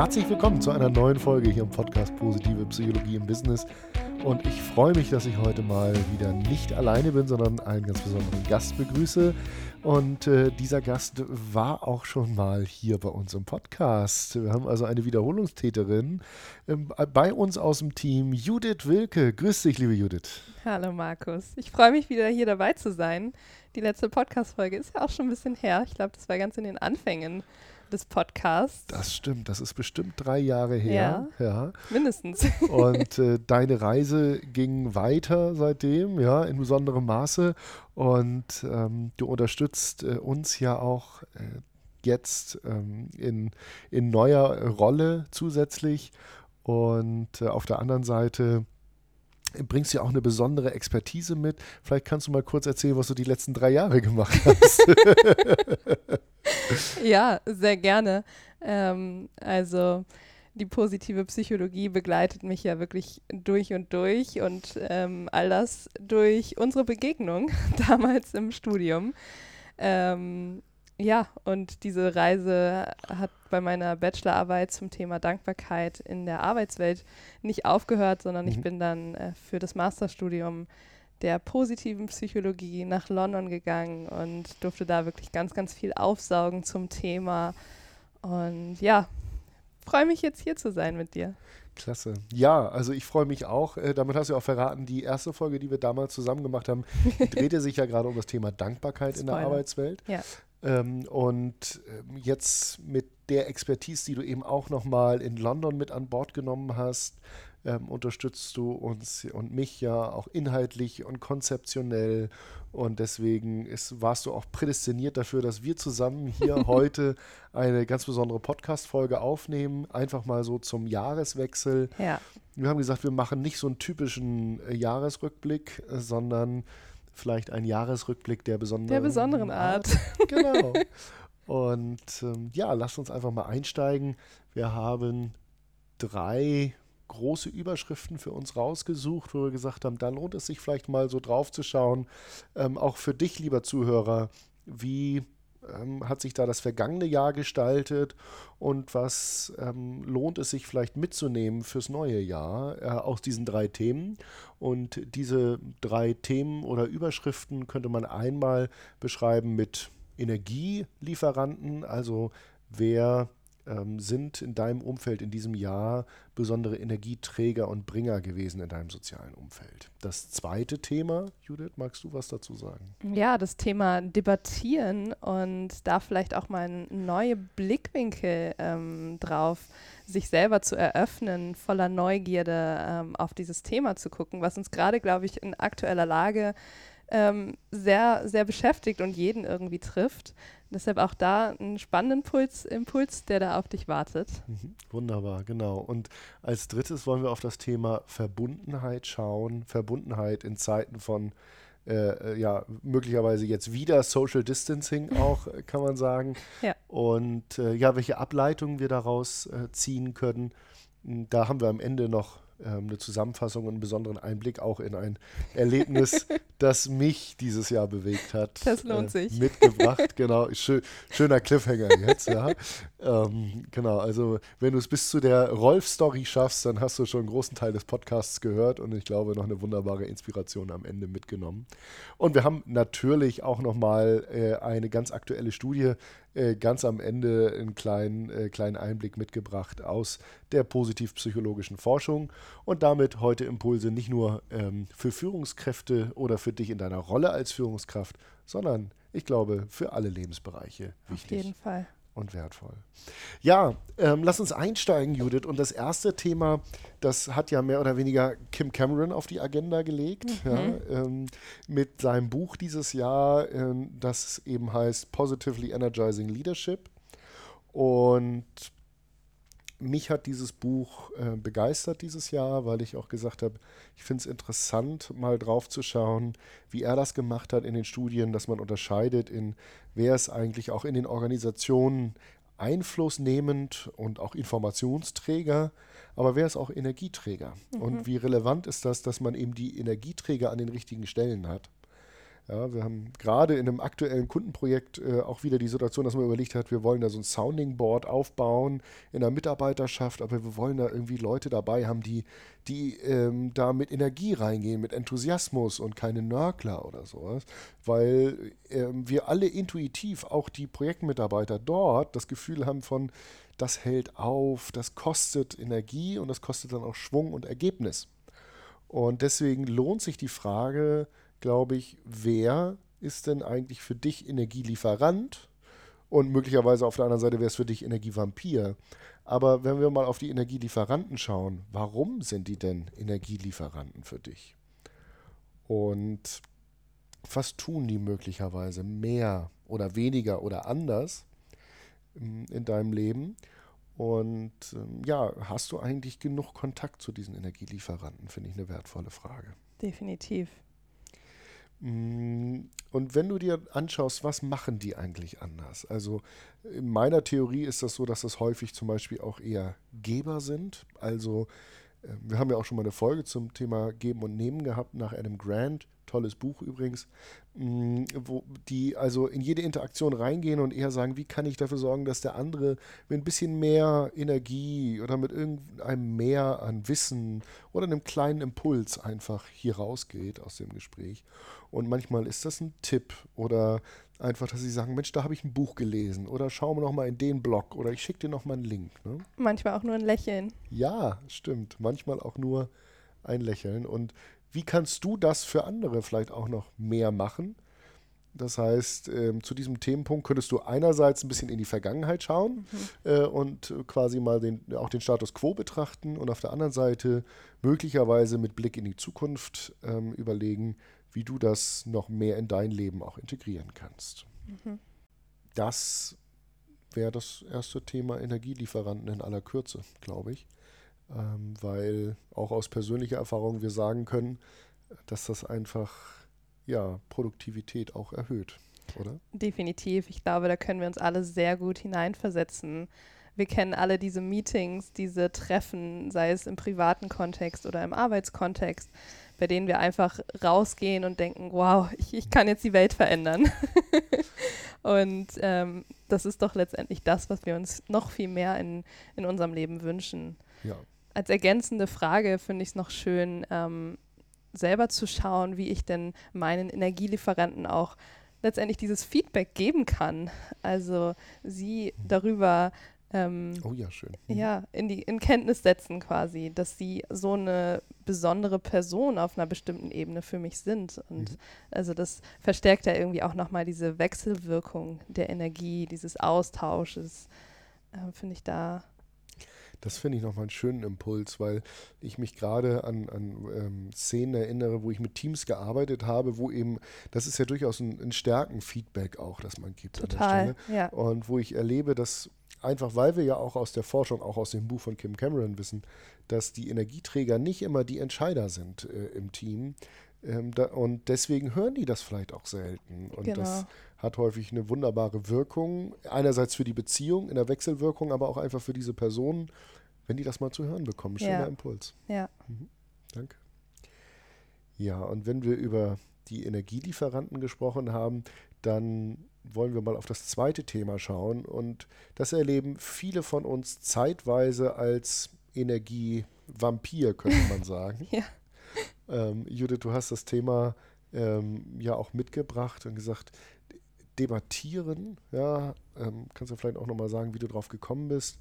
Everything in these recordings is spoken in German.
Herzlich willkommen zu einer neuen Folge hier im Podcast Positive Psychologie im Business. Und ich freue mich, dass ich heute mal wieder nicht alleine bin, sondern einen ganz besonderen Gast begrüße. Und äh, dieser Gast war auch schon mal hier bei uns im Podcast. Wir haben also eine Wiederholungstäterin ähm, bei uns aus dem Team, Judith Wilke. Grüß dich, liebe Judith. Hallo Markus. Ich freue mich wieder hier dabei zu sein. Die letzte Podcast-Folge ist ja auch schon ein bisschen her. Ich glaube, das war ganz in den Anfängen des Podcasts. Das stimmt, das ist bestimmt drei Jahre her. Ja, ja. mindestens. Und äh, deine Reise ging weiter seitdem, ja, in besonderem Maße. Und ähm, du unterstützt äh, uns ja auch äh, jetzt ähm, in, in neuer Rolle zusätzlich. Und äh, auf der anderen Seite bringst ja auch eine besondere Expertise mit. Vielleicht kannst du mal kurz erzählen, was du die letzten drei Jahre gemacht hast. ja, sehr gerne. Ähm, also die positive Psychologie begleitet mich ja wirklich durch und durch und ähm, all das durch unsere Begegnung damals im Studium. Ähm, ja, und diese Reise hat bei meiner Bachelorarbeit zum Thema Dankbarkeit in der Arbeitswelt nicht aufgehört, sondern mhm. ich bin dann äh, für das Masterstudium der positiven Psychologie nach London gegangen und durfte da wirklich ganz, ganz viel aufsaugen zum Thema. Und ja, freue mich jetzt hier zu sein mit dir. Klasse. Ja, also ich freue mich auch. Äh, damit hast du auch verraten, die erste Folge, die wir damals zusammen gemacht haben, drehte sich ja gerade um das Thema Dankbarkeit Spoiler. in der Arbeitswelt. Ja. Ähm, und ähm, jetzt mit der Expertise, die du eben auch nochmal in London mit an Bord genommen hast, ähm, unterstützt du uns und mich ja auch inhaltlich und konzeptionell. Und deswegen ist, warst du auch prädestiniert dafür, dass wir zusammen hier heute eine ganz besondere Podcast-Folge aufnehmen. Einfach mal so zum Jahreswechsel. Ja. Wir haben gesagt, wir machen nicht so einen typischen äh, Jahresrückblick, äh, sondern vielleicht ein Jahresrückblick der besonderen, der besonderen Art. Art. Genau. Und ähm, ja, lasst uns einfach mal einsteigen. Wir haben drei große Überschriften für uns rausgesucht, wo wir gesagt haben, da lohnt es sich vielleicht mal so drauf zu schauen. Ähm, auch für dich, lieber Zuhörer, wie ähm, hat sich da das vergangene Jahr gestaltet und was ähm, lohnt es sich vielleicht mitzunehmen fürs neue Jahr äh, aus diesen drei Themen. Und diese drei Themen oder Überschriften könnte man einmal beschreiben mit Energielieferanten, also wer ähm, sind in deinem Umfeld in diesem Jahr besondere Energieträger und Bringer gewesen in deinem sozialen Umfeld? Das zweite Thema, Judith, magst du was dazu sagen? Ja, das Thema Debattieren und da vielleicht auch mal neue Blickwinkel ähm, drauf, sich selber zu eröffnen, voller Neugierde ähm, auf dieses Thema zu gucken, was uns gerade, glaube ich, in aktueller Lage ähm, sehr, sehr beschäftigt und jeden irgendwie trifft. Deshalb auch da einen spannenden Puls, Impuls, der da auf dich wartet. Mhm, wunderbar, genau. Und als drittes wollen wir auf das Thema Verbundenheit schauen. Verbundenheit in Zeiten von, äh, äh ja, möglicherweise jetzt wieder Social Distancing auch, äh, kann man sagen. Ja. Und äh, ja, welche Ableitungen wir daraus äh, ziehen können. Da haben wir am Ende noch ähm, eine Zusammenfassung und einen besonderen Einblick auch in ein Erlebnis, das mich dieses Jahr bewegt hat. Das lohnt äh, sich. Mitgebracht, genau. Schö schöner Cliffhanger jetzt, ja. ähm, genau, also wenn du es bis zu der Rolf-Story schaffst, dann hast du schon einen großen Teil des Podcasts gehört und ich glaube noch eine wunderbare Inspiration am Ende mitgenommen. Und wir haben natürlich auch nochmal äh, eine ganz aktuelle Studie äh, ganz am Ende einen kleinen, äh, kleinen Einblick mitgebracht aus der positiv-psychologischen Forschung und damit heute Impulse nicht nur ähm, für Führungskräfte oder für dich in deiner Rolle als Führungskraft, sondern ich glaube für alle Lebensbereiche wichtig. Auf jeden Fall und wertvoll. Ja, ähm, lass uns einsteigen, Judith. Und das erste Thema, das hat ja mehr oder weniger Kim Cameron auf die Agenda gelegt, mhm. ja, ähm, mit seinem Buch dieses Jahr, ähm, das eben heißt Positively Energizing Leadership. Und mich hat dieses Buch äh, begeistert dieses Jahr, weil ich auch gesagt habe, ich finde es interessant, mal drauf zu schauen, wie er das gemacht hat in den Studien, dass man unterscheidet in, wer ist eigentlich auch in den Organisationen einflussnehmend und auch Informationsträger, aber wer ist auch Energieträger? Mhm. Und wie relevant ist das, dass man eben die Energieträger an den richtigen Stellen hat? Ja, wir haben gerade in einem aktuellen Kundenprojekt äh, auch wieder die Situation, dass man überlegt hat, wir wollen da so ein Sounding Board aufbauen in der Mitarbeiterschaft, aber wir wollen da irgendwie Leute dabei haben, die, die ähm, da mit Energie reingehen, mit Enthusiasmus und keine Nörgler oder sowas, weil ähm, wir alle intuitiv, auch die Projektmitarbeiter dort, das Gefühl haben von, das hält auf, das kostet Energie und das kostet dann auch Schwung und Ergebnis. Und deswegen lohnt sich die Frage, glaube ich, wer ist denn eigentlich für dich Energielieferant? Und möglicherweise auf der anderen Seite wäre es für dich Energievampir. Aber wenn wir mal auf die Energielieferanten schauen, warum sind die denn Energielieferanten für dich? Und was tun die möglicherweise mehr oder weniger oder anders ähm, in deinem Leben? Und ähm, ja, hast du eigentlich genug Kontakt zu diesen Energielieferanten? Finde ich eine wertvolle Frage. Definitiv. Mm, und wenn du dir anschaust, was machen die eigentlich anders? Also in meiner Theorie ist das so, dass das häufig zum Beispiel auch eher Geber sind. Also ähm, wir haben ja auch schon mal eine Folge zum Thema Geben und Nehmen gehabt nach Adam Grant tolles Buch übrigens, mm, wo die also in jede Interaktion reingehen und eher sagen, wie kann ich dafür sorgen, dass der andere mit ein bisschen mehr Energie oder mit irgendeinem mehr an Wissen oder einem kleinen Impuls einfach hier rausgeht aus dem Gespräch. Und manchmal ist das ein Tipp oder einfach, dass sie sagen, Mensch, da habe ich ein Buch gelesen oder schau mal noch mal in den Blog oder ich schicke dir noch mal einen Link. Ne? Manchmal auch nur ein Lächeln. Ja, stimmt. Manchmal auch nur ein Lächeln. Und wie kannst du das für andere vielleicht auch noch mehr machen? Das heißt, ähm, zu diesem Themenpunkt könntest du einerseits ein bisschen in die Vergangenheit schauen mhm. äh, und quasi mal den, auch den Status quo betrachten und auf der anderen Seite möglicherweise mit Blick in die Zukunft ähm, überlegen, wie du das noch mehr in dein Leben auch integrieren kannst. Mhm. Das wäre das erste Thema Energielieferanten in aller Kürze, glaube ich ähm, weil auch aus persönlicher Erfahrung wir sagen können, dass das einfach ja, Produktivität auch erhöht, oder? Definitiv. Ich glaube, da können wir uns alle sehr gut hineinversetzen. Wir kennen alle diese Meetings, diese Treffen, sei es im privaten Kontext oder im Arbeitskontext, bei denen wir einfach rausgehen und denken, wow, ich, ich kann jetzt die Welt verändern. und ähm, das ist doch letztendlich das, was wir uns noch viel mehr in, in unserem Leben wünschen. Ja als ergänzende Frage finde ich es noch schön, ähm, selber zu schauen, wie ich denn meinen Energielieferanten auch letztendlich dieses Feedback geben kann. Also sie darüber ähm, oh ja, schön. Mhm. Ja, in die in Kenntnis setzen quasi, dass sie so eine besondere Person auf einer bestimmten Ebene für mich sind. Und mhm. also das verstärkt ja irgendwie auch nochmal diese Wechselwirkung der Energie, dieses Austausches, äh, finde ich da das finde ich nochmal einen schönen Impuls, weil ich mich gerade an, an ähm, Szenen erinnere, wo ich mit Teams gearbeitet habe, wo eben, das ist ja durchaus ein, ein Stärkenfeedback auch, das man gibt Total, an der Stelle. Ja. Und wo ich erlebe, dass einfach, weil wir ja auch aus der Forschung, auch aus dem Buch von Kim Cameron wissen, dass die Energieträger nicht immer die Entscheider sind äh, im Team. Ähm, da, und deswegen hören die das vielleicht auch selten. Und genau. das hat häufig eine wunderbare Wirkung. Einerseits für die Beziehung in der Wechselwirkung, aber auch einfach für diese Personen, wenn die das mal zu hören bekommen. Schöner ja. Impuls. Ja. Mhm. Danke. Ja, und wenn wir über die Energielieferanten gesprochen haben, dann wollen wir mal auf das zweite Thema schauen. Und das erleben viele von uns zeitweise als Energievampir, könnte man sagen. ja. Ähm, Judith, du hast das Thema ähm, ja auch mitgebracht und gesagt, debattieren, ja, ähm, kannst du vielleicht auch nochmal sagen, wie du drauf gekommen bist,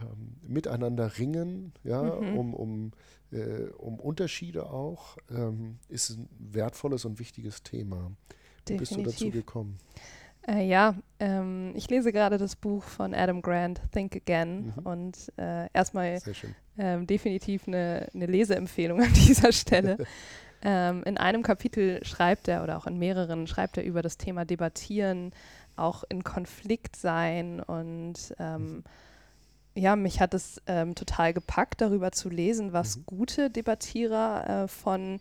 ähm, miteinander ringen, ja, mhm. um, um, äh, um Unterschiede auch, ähm, ist ein wertvolles und wichtiges Thema. Wie Definitiv. bist du dazu gekommen? Äh, ja, ähm, ich lese gerade das Buch von Adam Grant, Think Again. Mhm. Und äh, erstmal ähm, definitiv eine, eine, Leseempfehlung an dieser Stelle. ähm, in einem Kapitel schreibt er, oder auch in mehreren, schreibt er über das Thema Debattieren, auch in Konflikt sein. Und ähm, ja, mich hat es ähm, total gepackt, darüber zu lesen, was mhm. gute Debattierer äh, von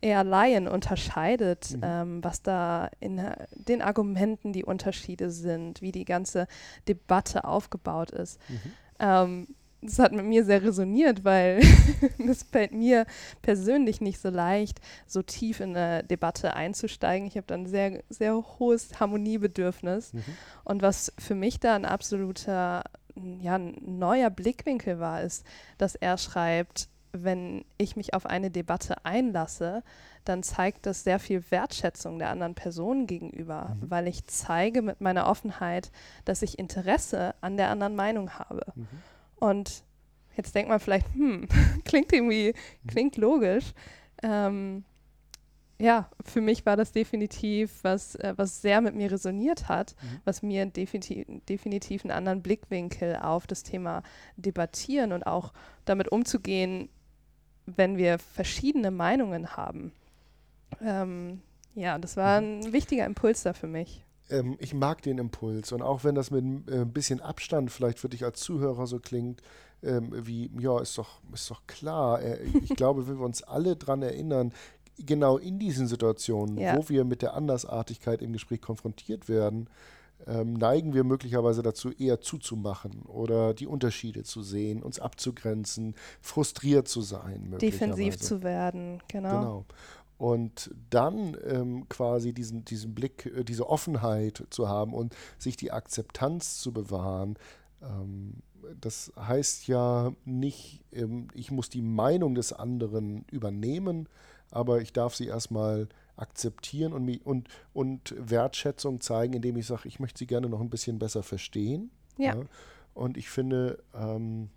eher Laien unterscheidet, mhm. ähm, was da in den Argumenten die Unterschiede sind, wie die ganze Debatte aufgebaut ist. Mhm. Ähm, das hat mit mir sehr resoniert, weil es fällt mir persönlich nicht so leicht, so tief in eine Debatte einzusteigen. Ich habe dann sehr, sehr hohes Harmoniebedürfnis. Mhm. Und was für mich da ein absoluter ja, neuer Blickwinkel war, ist, dass er schreibt, wenn ich mich auf eine Debatte einlasse, dann zeigt das sehr viel Wertschätzung der anderen Person gegenüber, mhm. weil ich zeige mit meiner Offenheit, dass ich Interesse an der anderen Meinung habe. Mhm. Und jetzt denkt man vielleicht, hm, klingt irgendwie, mhm. klingt logisch. Ähm, ja, für mich war das definitiv was, äh, was sehr mit mir resoniert hat, mhm. was mir definitiv, definitiv einen anderen Blickwinkel auf das Thema debattieren und auch damit umzugehen, wenn wir verschiedene Meinungen haben. Ähm, ja, das war mhm. ein wichtiger Impuls da für mich ähm, ich mag den Impuls. Und auch wenn das mit äh, ein bisschen Abstand vielleicht für dich als Zuhörer so klingt, ähm, wie, ja, ist doch, ist doch klar. Äh, ich glaube, wenn wir uns alle daran erinnern, genau in diesen Situationen, ja. wo wir mit der Andersartigkeit im Gespräch konfrontiert werden, ähm, neigen wir möglicherweise dazu, eher zuzumachen oder die Unterschiede zu sehen, uns abzugrenzen, frustriert zu sein. Defensiv zu werden, genau. genau. Und dann ähm, quasi diesen, diesen Blick, äh, diese Offenheit zu haben und sich die Akzeptanz zu bewahren, ähm, das heißt ja nicht, ähm, ich muss die Meinung des anderen übernehmen, aber ich darf sie erstmal akzeptieren und, und, und Wertschätzung zeigen, indem ich sage, ich möchte sie gerne noch ein bisschen besser verstehen. Ja. ja. Und ich finde, ähm,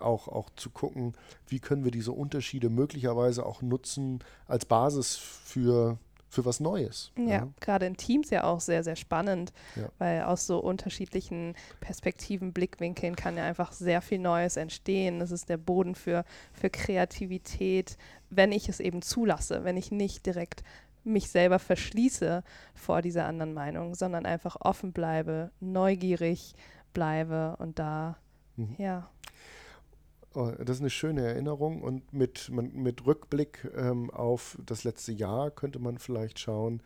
auch, auch zu gucken, wie können wir diese Unterschiede möglicherweise auch nutzen als Basis für, für was Neues. Ja, ja. gerade in Teams ja auch sehr, sehr spannend, ja. weil aus so unterschiedlichen Perspektiven, Blickwinkeln kann ja einfach sehr viel Neues entstehen. Das ist der Boden für, für Kreativität, wenn ich es eben zulasse, wenn ich nicht direkt mich selber verschließe vor dieser anderen Meinung, sondern einfach offen bleibe, neugierig bleibe und da, mhm. ja. Oh, das ist eine schöne Erinnerung und mit, mit Rückblick ähm, auf das letzte Jahr könnte man vielleicht schauen,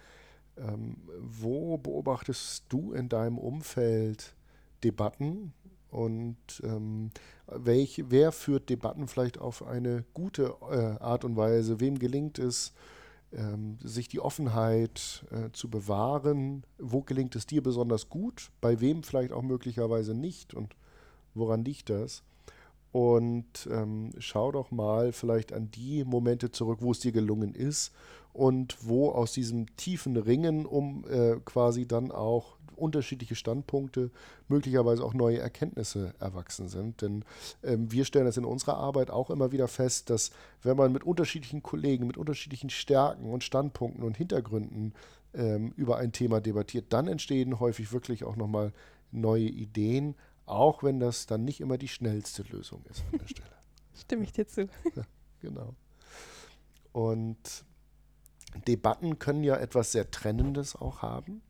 ähm, wo beobachtest du in deinem Umfeld Debatten und ähm, welch, wer führt Debatten vielleicht auf eine gute äh, Art und Weise? Wem gelingt es, ähm, sich die Offenheit äh, zu bewahren? Wo gelingt es dir besonders gut? Bei wem vielleicht auch möglicherweise nicht? Und woran liegt das? Und ähm, schau doch mal vielleicht an die Momente zurück, wo es dir gelungen ist und wo aus diesem tiefen Ringen um äh, quasi dann auch unterschiedliche Standpunkte, möglicherweise auch neue Erkenntnisse erwachsen sind. Denn ähm, wir stellen das in unserer Arbeit auch immer wieder fest, dass wenn man mit unterschiedlichen Kollegen, mit unterschiedlichen Stärken und Standpunkten und Hintergründen ähm, über ein Thema debattiert, dann entstehen häufig wirklich auch nochmal neue Ideen, auch wenn das dann nicht immer die schnellste Lösung ist an der Stelle. Stimme ich dir zu. Genau. Und Debatten können ja etwas sehr Trennendes auch haben.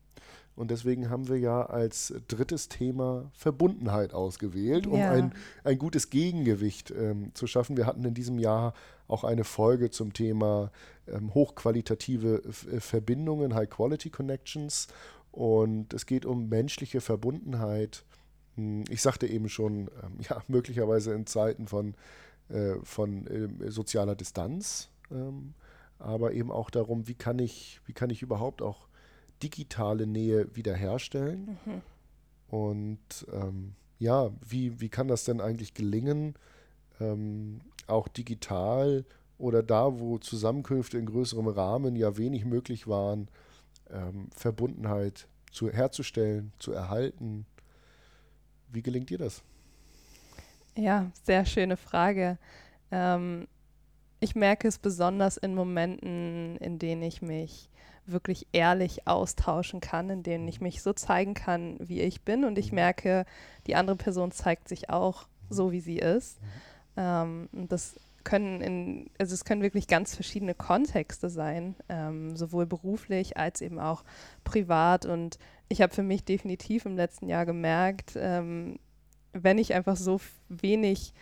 Und deswegen haben wir ja als drittes Thema Verbundenheit ausgewählt, um ja. ein, ein gutes Gegengewicht ähm, zu schaffen. Wir hatten in diesem Jahr auch eine Folge zum Thema ähm, hochqualitative F äh, Verbindungen, High Quality Connections. Und es geht um menschliche Verbundenheit ich sagte eben schon, ähm, ja, möglicherweise in Zeiten von, äh, von äh, sozialer Distanz, ähm, aber eben auch darum, wie kann ich, wie kann ich überhaupt auch digitale Nähe wiederherstellen? Mhm. Und ähm, ja, wie, wie kann das denn eigentlich gelingen, ähm, auch digital oder da, wo Zusammenkünfte in größerem Rahmen ja wenig möglich waren, ähm, Verbundenheit zu, herzustellen, zu erhalten, wie gelingt dir das? Ja, sehr schöne Frage. Ähm, ich merke es besonders in Momenten, in denen ich mich wirklich ehrlich austauschen kann, in denen ich mich so zeigen kann, wie ich bin. Und ich mhm. merke, die andere Person zeigt sich auch so, wie sie ist. Mhm. Ähm, das können in, also es können wirklich ganz verschiedene Kontexte sein, ähm, sowohl beruflich als eben auch privat. Und ich habe für mich definitiv im letzten Jahr gemerkt, ähm, wenn ich einfach so wenig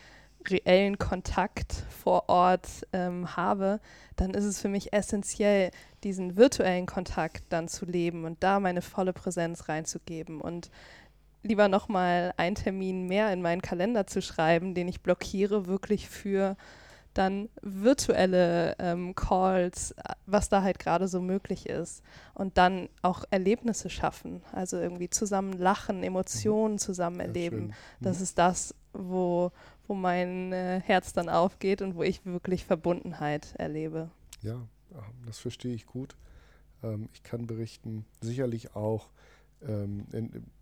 reellen Kontakt vor Ort ähm, habe, dann ist es für mich essentiell, diesen virtuellen Kontakt dann zu leben und da meine volle Präsenz reinzugeben. Und lieber nochmal einen Termin mehr in meinen Kalender zu schreiben, den ich blockiere, wirklich für dann virtuelle ähm, Calls, was da halt gerade so möglich ist. Und dann auch Erlebnisse schaffen. Also irgendwie zusammen lachen, Emotionen zusammen erleben. Ja, das mhm. ist das, wo, wo mein äh, Herz dann aufgeht und wo ich wirklich Verbundenheit erlebe. Ja, das verstehe ich gut. Ähm, ich kann berichten, sicherlich auch,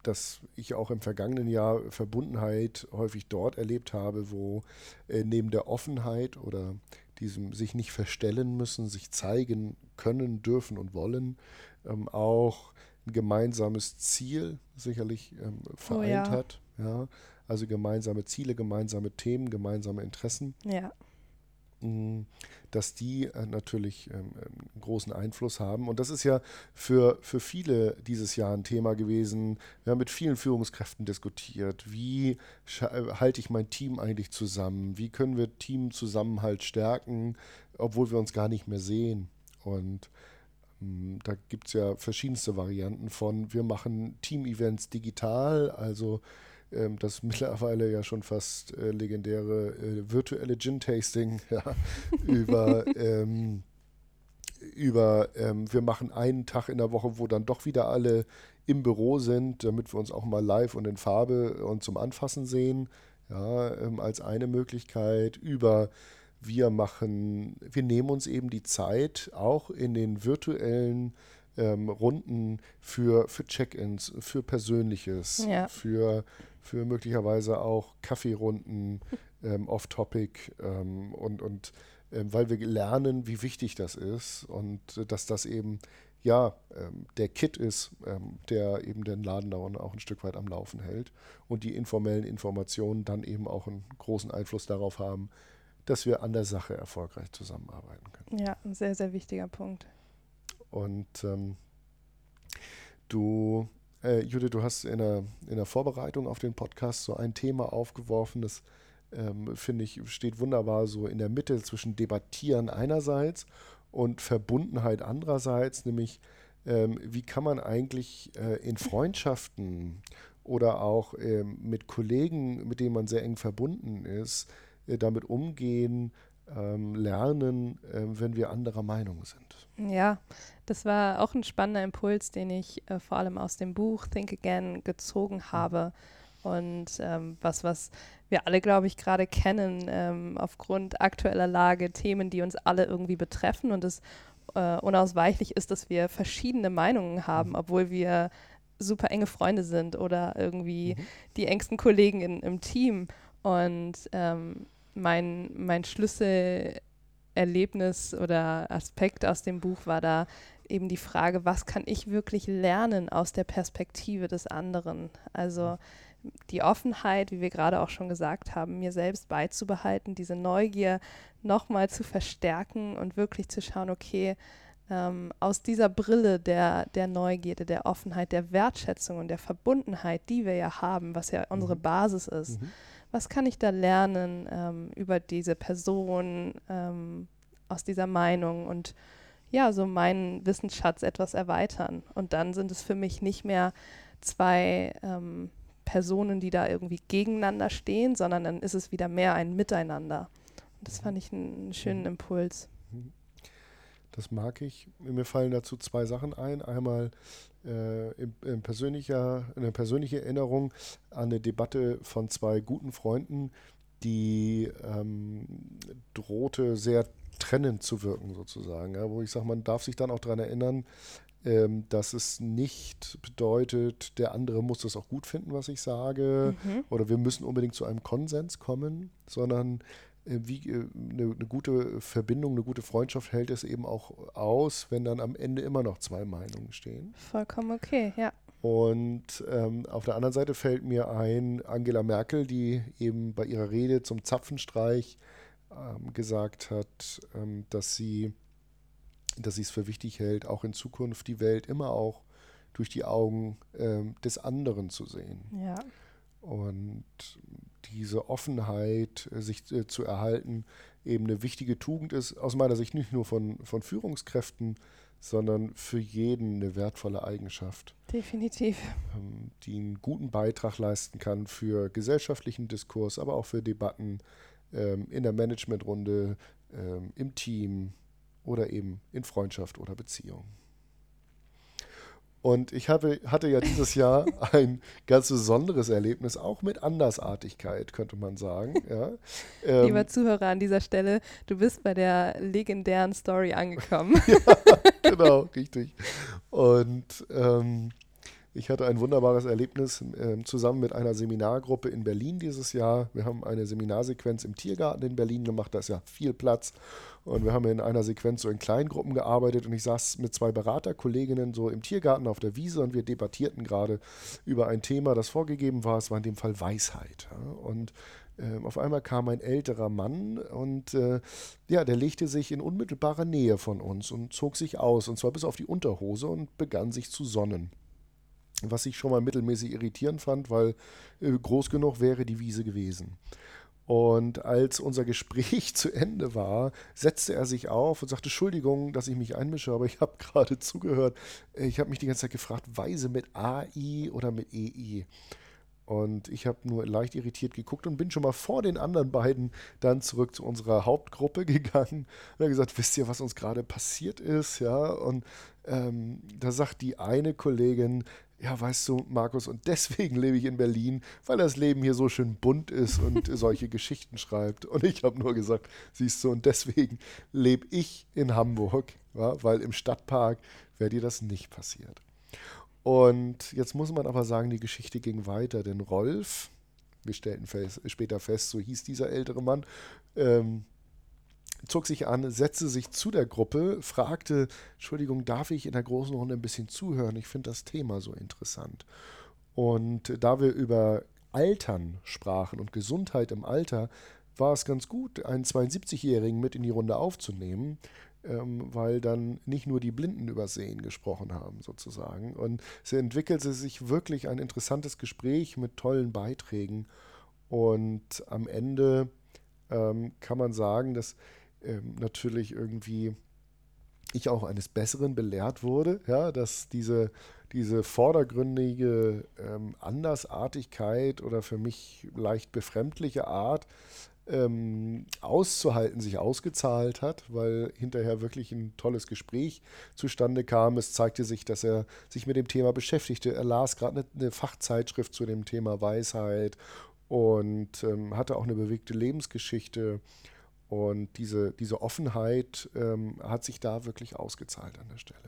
dass ich auch im vergangenen Jahr Verbundenheit häufig dort erlebt habe, wo äh, neben der Offenheit oder diesem sich nicht verstellen müssen, sich zeigen können, dürfen und wollen, ähm, auch ein gemeinsames Ziel sicherlich vereint oh ja. hat. Ja? Also gemeinsame Ziele, gemeinsame Themen, gemeinsame Interessen. Ja. Dass die äh, natürlich ähm, einen großen Einfluss haben. Und das ist ja für, für viele dieses Jahr ein Thema gewesen. Wir haben mit vielen Führungskräften diskutiert, wie äh, halte ich mein Team eigentlich zusammen? Wie können wir Teamzusammenhalt stärken, obwohl wir uns gar nicht mehr sehen? Und ähm, da gibt es ja verschiedenste Varianten von, wir machen Team-Events digital, also ähm, das mittlerweile ja schon fast äh, legendäre äh, virtuelle Gin-Tasting ja, über, ähm, über ähm, wir machen einen Tag in der Woche, wo dann doch wieder alle im Büro sind, damit wir uns auch mal live und in Farbe und zum Anfassen sehen, ja, ähm, als eine Möglichkeit, über wir machen, wir nehmen uns eben die Zeit, auch in den virtuellen ähm, Runden für, für Check-ins, für Persönliches, ja. für für möglicherweise auch Kaffeerunden ähm, off-topic ähm, und, und ähm, weil wir lernen, wie wichtig das ist und äh, dass das eben ja ähm, der Kit ist, ähm, der eben den Laden da auch ein Stück weit am Laufen hält und die informellen Informationen dann eben auch einen großen Einfluss darauf haben, dass wir an der Sache erfolgreich zusammenarbeiten können. Ja, ein sehr, sehr wichtiger Punkt. Und ähm, du äh, Judith, du hast in der, in der Vorbereitung auf den Podcast so ein Thema aufgeworfen, das ähm, finde ich steht wunderbar so in der Mitte zwischen Debattieren einerseits und Verbundenheit andererseits, nämlich ähm, wie kann man eigentlich äh, in Freundschaften oder auch ähm, mit Kollegen, mit denen man sehr eng verbunden ist, äh, damit umgehen, ähm, lernen, äh, wenn wir anderer Meinung sind. Ja, das war auch ein spannender Impuls, den ich äh, vor allem aus dem Buch Think Again gezogen mhm. habe. Und ähm, was, was wir alle, glaube ich, gerade kennen, ähm, aufgrund aktueller Lage, Themen, die uns alle irgendwie betreffen und es äh, unausweichlich ist, dass wir verschiedene Meinungen haben, mhm. obwohl wir super enge Freunde sind oder irgendwie mhm. die engsten Kollegen in, im Team. Und ähm, mein, mein Schlüsselerlebnis oder Aspekt aus dem Buch war da eben die Frage, was kann ich wirklich lernen aus der Perspektive des anderen? Also die Offenheit, wie wir gerade auch schon gesagt haben, mir selbst beizubehalten, diese Neugier nochmal zu verstärken und wirklich zu schauen, okay, ähm, aus dieser Brille der, der Neugierde, der Offenheit, der Wertschätzung und der Verbundenheit, die wir ja haben, was ja unsere mhm. Basis ist, mhm was kann ich da lernen ähm, über diese Person, ähm, aus dieser Meinung und ja, so meinen Wissensschatz etwas erweitern. Und dann sind es für mich nicht mehr zwei ähm, Personen, die da irgendwie gegeneinander stehen, sondern dann ist es wieder mehr ein Miteinander. Und das fand ich einen schönen mhm. Impuls. Das mag ich. Mir fallen dazu zwei Sachen ein. Einmal äh, in, in, persönlicher, eine persönliche Erinnerung an eine Debatte von zwei guten Freunden, die ähm, drohte sehr trennend zu wirken sozusagen. Ja, wo ich sage, man darf sich dann auch daran erinnern, ähm, dass es nicht bedeutet, der andere muss das auch gut finden, was ich sage, mhm. oder wir müssen unbedingt zu einem Konsens kommen, sondern wie eine, äh, eine, gute Verbindung, eine gute Freundschaft hält es eben auch aus, wenn dann am Ende immer noch zwei Meinungen stehen. Vollkommen okay, ja. Und ähm, auf der anderen Seite fällt mir ein Angela Merkel, die eben bei ihrer Rede zum Zapfenstreich ähm, gesagt hat, ähm, dass sie dass sie es für wichtig hält, auch in Zukunft die Welt immer auch durch die Augen ähm, des anderen zu sehen. Ja. Und diese Offenheit, äh, sich äh, zu erhalten, eben eine wichtige Tugend ist, aus meiner Sicht nicht nur von, von Führungskräften, sondern für jeden eine wertvolle Eigenschaft. Definitiv. Ähm, die einen guten Beitrag leisten kann für gesellschaftlichen Diskurs, aber auch für Debatten ähm, in der Managementrunde, ähm, im Team oder eben in Freundschaft oder Beziehung. Und ich habe, hatte ja dieses Jahr ein ganz besonderes Erlebnis, auch mit Andersartigkeit, könnte man sagen. Ja. Ähm, Lieber Zuhörer an dieser Stelle, du bist bei der legendären Story angekommen. ja, genau, richtig. Und ähm, ich hatte ein wunderbares Erlebnis äh, zusammen mit einer Seminargruppe in Berlin dieses Jahr. Wir haben eine Seminarsequenz im Tiergarten in Berlin gemacht, da ist ja viel Platz. Und wir haben in einer Sequenz so in Kleingruppen gearbeitet und ich saß mit zwei Beraterkolleginnen so im Tiergarten auf der Wiese und wir debattierten gerade über ein Thema, das vorgegeben war. Es war in dem Fall Weisheit. Und äh, auf einmal kam ein älterer Mann und äh, ja, der legte sich in unmittelbarer Nähe von uns und zog sich aus, und zwar bis auf die Unterhose und begann sich zu sonnen was ich schon mal mittelmäßig irritierend fand, weil äh, groß genug wäre die Wiese gewesen. Und als unser Gespräch zu Ende war, setzte er sich auf und sagte, Entschuldigung, dass ich mich einmische, aber ich habe gerade zugehört. Ich habe mich die ganze Zeit gefragt, Weise mit AI oder mit EI? Und ich habe nur leicht irritiert geguckt und bin schon mal vor den anderen beiden dann zurück zu unserer Hauptgruppe gegangen und habe gesagt, wisst ihr, was uns gerade passiert ist? Ja, und ähm, da sagt die eine Kollegin, ja, weißt du, Markus, und deswegen lebe ich in Berlin, weil das Leben hier so schön bunt ist und solche Geschichten schreibt. Und ich habe nur gesagt, siehst du, und deswegen lebe ich in Hamburg, ja, weil im Stadtpark wäre dir das nicht passiert. Und jetzt muss man aber sagen, die Geschichte ging weiter, denn Rolf, wir stellten fest, später fest, so hieß dieser ältere Mann, ähm, zog sich an, setzte sich zu der Gruppe, fragte, Entschuldigung, darf ich in der großen Runde ein bisschen zuhören? Ich finde das Thema so interessant. Und da wir über Altern sprachen und Gesundheit im Alter, war es ganz gut, einen 72-Jährigen mit in die Runde aufzunehmen, ähm, weil dann nicht nur die Blinden übersehen gesprochen haben, sozusagen. Und es entwickelte sich wirklich ein interessantes Gespräch mit tollen Beiträgen. Und am Ende ähm, kann man sagen, dass ähm, natürlich irgendwie ich auch eines Besseren belehrt wurde, ja, dass diese, diese vordergründige ähm, Andersartigkeit oder für mich leicht befremdliche Art ähm, auszuhalten sich ausgezahlt hat, weil hinterher wirklich ein tolles Gespräch zustande kam. Es zeigte sich, dass er sich mit dem Thema beschäftigte. Er las gerade eine, eine, Fachzeitschrift zu dem Thema Weisheit und ähm, hatte auch eine bewegte Lebensgeschichte und diese, diese Offenheit ähm, hat sich da wirklich ausgezahlt an der Stelle.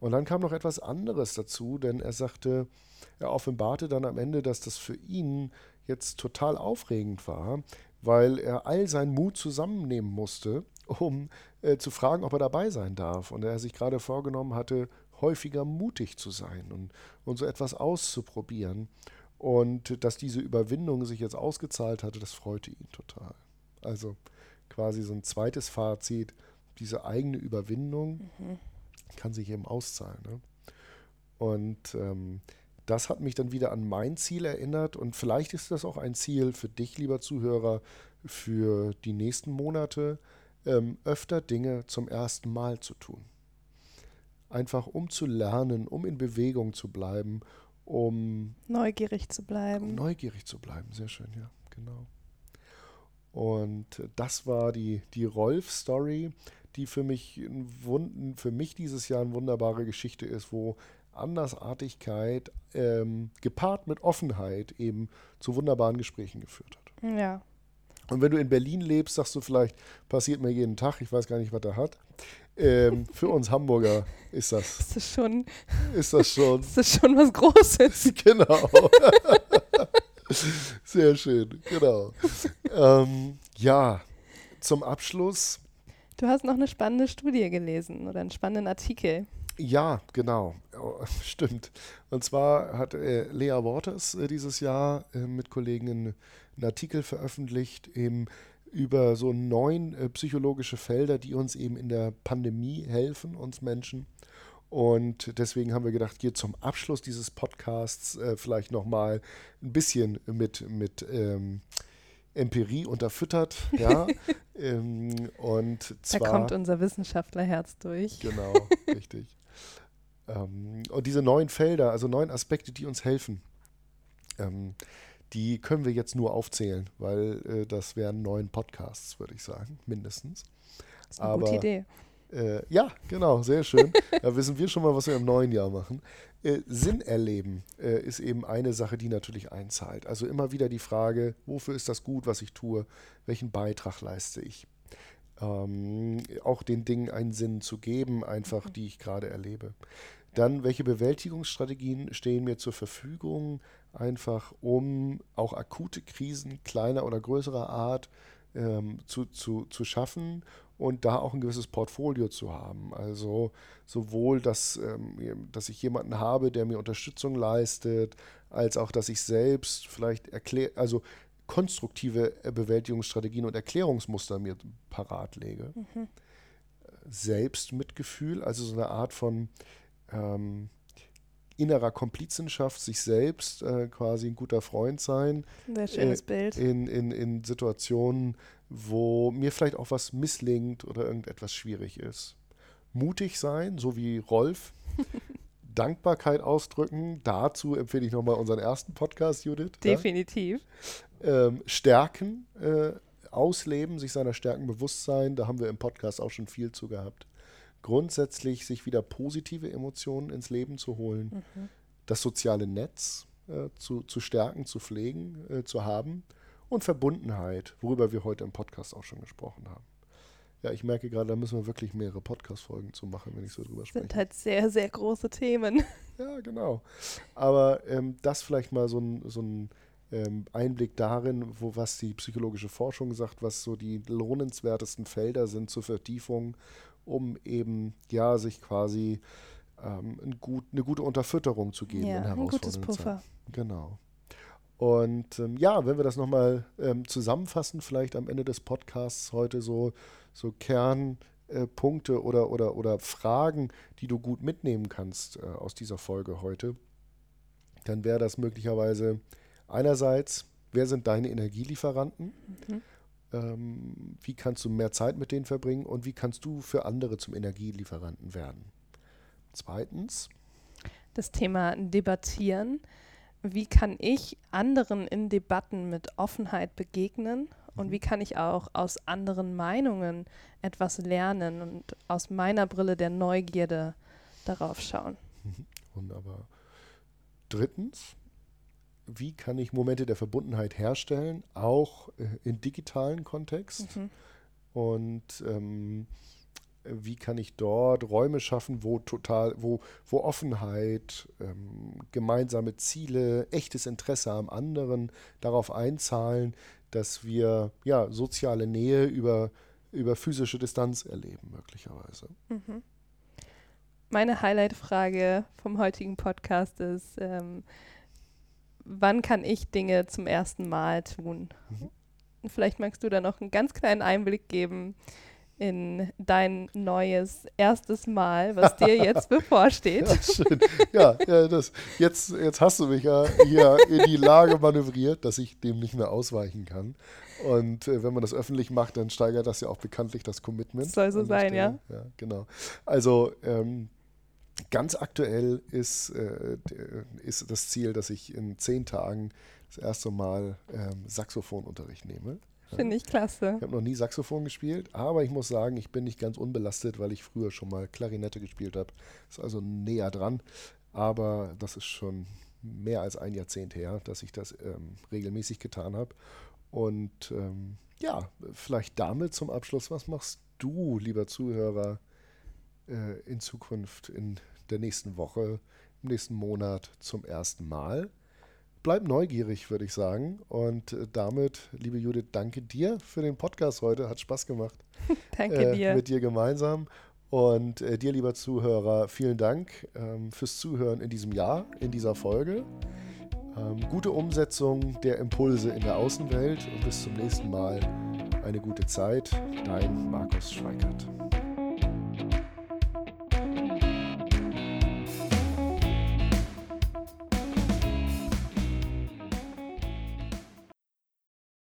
Und dann kam noch etwas anderes dazu, denn er sagte, er offenbarte dann am Ende, dass das für ihn jetzt total aufregend war, weil er all seinen Mut zusammennehmen musste, um äh, zu fragen, ob er dabei sein darf. Und er sich gerade vorgenommen hatte, häufiger mutig zu sein und, und so etwas auszuprobieren. Und dass diese Überwindung sich jetzt ausgezahlt hatte, das freute ihn total. Also quasi so ein zweites Fazit, diese eigene Überwindung mhm. kann sich eben auszahlen. Ne? Und ähm, das hat mich dann wieder an mein Ziel erinnert und vielleicht ist das auch ein Ziel für dich, lieber Zuhörer, für die nächsten Monate, ähm, öfter Dinge zum ersten Mal zu tun. Einfach um zu lernen, um in Bewegung zu bleiben, um neugierig zu bleiben. Um neugierig zu bleiben, sehr schön, ja, genau. Und das war die, die Rolf-Story, die für mich, für mich dieses Jahr eine wunderbare Geschichte ist, wo Andersartigkeit ähm, gepaart mit Offenheit eben zu wunderbaren Gesprächen geführt hat. Ja. Und wenn du in Berlin lebst, sagst du vielleicht, passiert mir jeden Tag, ich weiß gar nicht, was er hat. Ähm, für uns Hamburger ist das. Ist das schon. Ist das schon. ist das schon was Großes. genau. Sehr schön, genau. ähm, ja, zum Abschluss. Du hast noch eine spannende Studie gelesen oder einen spannenden Artikel. Ja, genau. Oh, stimmt. Und zwar hat äh, Lea Waters äh, dieses Jahr äh, mit Kollegen einen Artikel veröffentlicht, eben über so neun äh, psychologische Felder, die uns eben in der Pandemie helfen, uns Menschen. Und deswegen haben wir gedacht, hier zum Abschluss dieses Podcasts äh, vielleicht nochmal ein bisschen mit, mit ähm, Empirie unterfüttert, ja. ähm, und zwar, da kommt unser Wissenschaftlerherz durch. Genau, richtig. Ähm, und diese neuen Felder, also neuen Aspekte, die uns helfen, ähm, die können wir jetzt nur aufzählen, weil äh, das wären neun Podcasts, würde ich sagen, mindestens. Das ist eine Aber, gute Idee. Äh, ja, genau, sehr schön. da wissen wir schon mal, was wir im neuen Jahr machen. Äh, Sinn erleben äh, ist eben eine Sache, die natürlich einzahlt. Also immer wieder die Frage, wofür ist das gut, was ich tue? Welchen Beitrag leiste ich? Ähm, auch den Dingen einen Sinn zu geben, einfach, mhm. die ich gerade erlebe. Dann, welche Bewältigungsstrategien stehen mir zur Verfügung, einfach um auch akute Krisen kleiner oder größerer Art ähm, zu, zu, zu schaffen und da auch ein gewisses Portfolio zu haben. Also sowohl, dass, ähm, dass ich jemanden habe, der mir Unterstützung leistet, als auch, dass ich selbst vielleicht erkläre, also konstruktive Bewältigungsstrategien und Erklärungsmuster mir parat lege. Mhm. Selbstmitgefühl, also so eine Art von ähm, innerer Komplizenschaft, sich selbst äh, quasi ein guter Freund sein. Sehr schönes äh, Bild. In, in, in Situationen, wo mir vielleicht auch was misslingt oder irgendetwas schwierig ist. Mutig sein, so wie Rolf. Dankbarkeit ausdrücken. Dazu empfehle ich nochmal unseren ersten Podcast, Judith. Definitiv. Ja? Ähm, Stärken äh, ausleben, sich seiner Stärken bewusst sein. Da haben wir im Podcast auch schon viel zu gehabt grundsätzlich sich wieder positive Emotionen ins Leben zu holen, mhm. das soziale Netz äh, zu, zu stärken, zu pflegen, äh, zu haben und Verbundenheit, worüber wir heute im Podcast auch schon gesprochen haben. Ja, ich merke gerade, da müssen wir wirklich mehrere Podcast-Folgen zu machen, wenn ich so drüber spreche. Das sind halt sehr, sehr große Themen. Ja, genau. Aber ähm, das vielleicht mal so ein, so ein ähm, Einblick darin, wo was die psychologische Forschung sagt, was so die lohnenswertesten Felder sind zur Vertiefung um eben ja sich quasi ähm, ein gut, eine gute Unterfütterung zu geben ja, in herausfordernden ein gutes Puffer. Zeiten. Genau. Und ähm, ja, wenn wir das nochmal ähm, zusammenfassen, vielleicht am Ende des Podcasts heute so, so Kernpunkte äh, oder, oder, oder Fragen, die du gut mitnehmen kannst äh, aus dieser Folge heute, dann wäre das möglicherweise einerseits, wer sind deine Energielieferanten? Mhm ähm, wie kannst du mehr Zeit mit denen verbringen und wie kannst du für andere zum Energielieferanten werden. Zweitens. Das Thema Debattieren. Wie kann ich anderen in Debatten mit Offenheit begegnen und mhm. wie kann ich auch aus anderen Meinungen etwas lernen und aus meiner Brille der Neugierde darauf schauen? Mhm. Wunderbar. Drittens, wie kann ich Momente der Verbundenheit herstellen, auch äh, im digitalen Kontext. Mhm. Und ähm, wie kann ich dort Räume schaffen, wo total, wo, wo Offenheit, ähm, gemeinsame Ziele, echtes Interesse am anderen darauf einzahlen, dass wir ja soziale Nähe über, über physische Distanz erleben, möglicherweise. Mhm. Meine Highlight-Frage vom heutigen Podcast ist, ähm, wann kann ich Dinge zum ersten Mal tun? Mhm. Vielleicht magst du da noch einen ganz kleinen Einblick geben in dein neues erstes Mal, was dir jetzt bevorsteht. Ja, schön. Ja, ja das, jetzt, jetzt hast du mich ja hier in die Lage manövriert, dass ich dem nicht mehr ausweichen kann. Und äh, wenn man das öffentlich macht, dann steigert das ja auch bekanntlich das Commitment. Das soll so sein, ja. Ja, genau. Also ähm, Ganz aktuell ist, äh, ist das Ziel, dass ich in zehn Tagen das erste Mal ähm, Saxophonunterricht nehme. Finde ich klasse. Ich habe noch nie Saxophon gespielt, aber ich muss sagen, ich bin nicht ganz unbelastet, weil ich früher schon mal Klarinette gespielt habe. Ist also näher dran. Aber das ist schon mehr als ein Jahrzehnt her, dass ich das ähm, regelmäßig getan habe. Und ähm, ja, vielleicht damit zum Abschluss, was machst du, lieber Zuhörer, äh, in Zukunft in der nächsten Woche, im nächsten Monat zum ersten Mal. Bleib neugierig, würde ich sagen. Und äh, damit, liebe Judith, danke dir für den Podcast heute. Hat Spaß gemacht. danke äh, dir. Mit dir gemeinsam. Und äh, dir, lieber Zuhörer, vielen Dank ähm, fürs Zuhören in diesem Jahr, in dieser Folge. Ähm, gute Umsetzung der Impulse in der Außenwelt und bis zum nächsten Mal. Eine gute Zeit. Dein Markus Schweikert.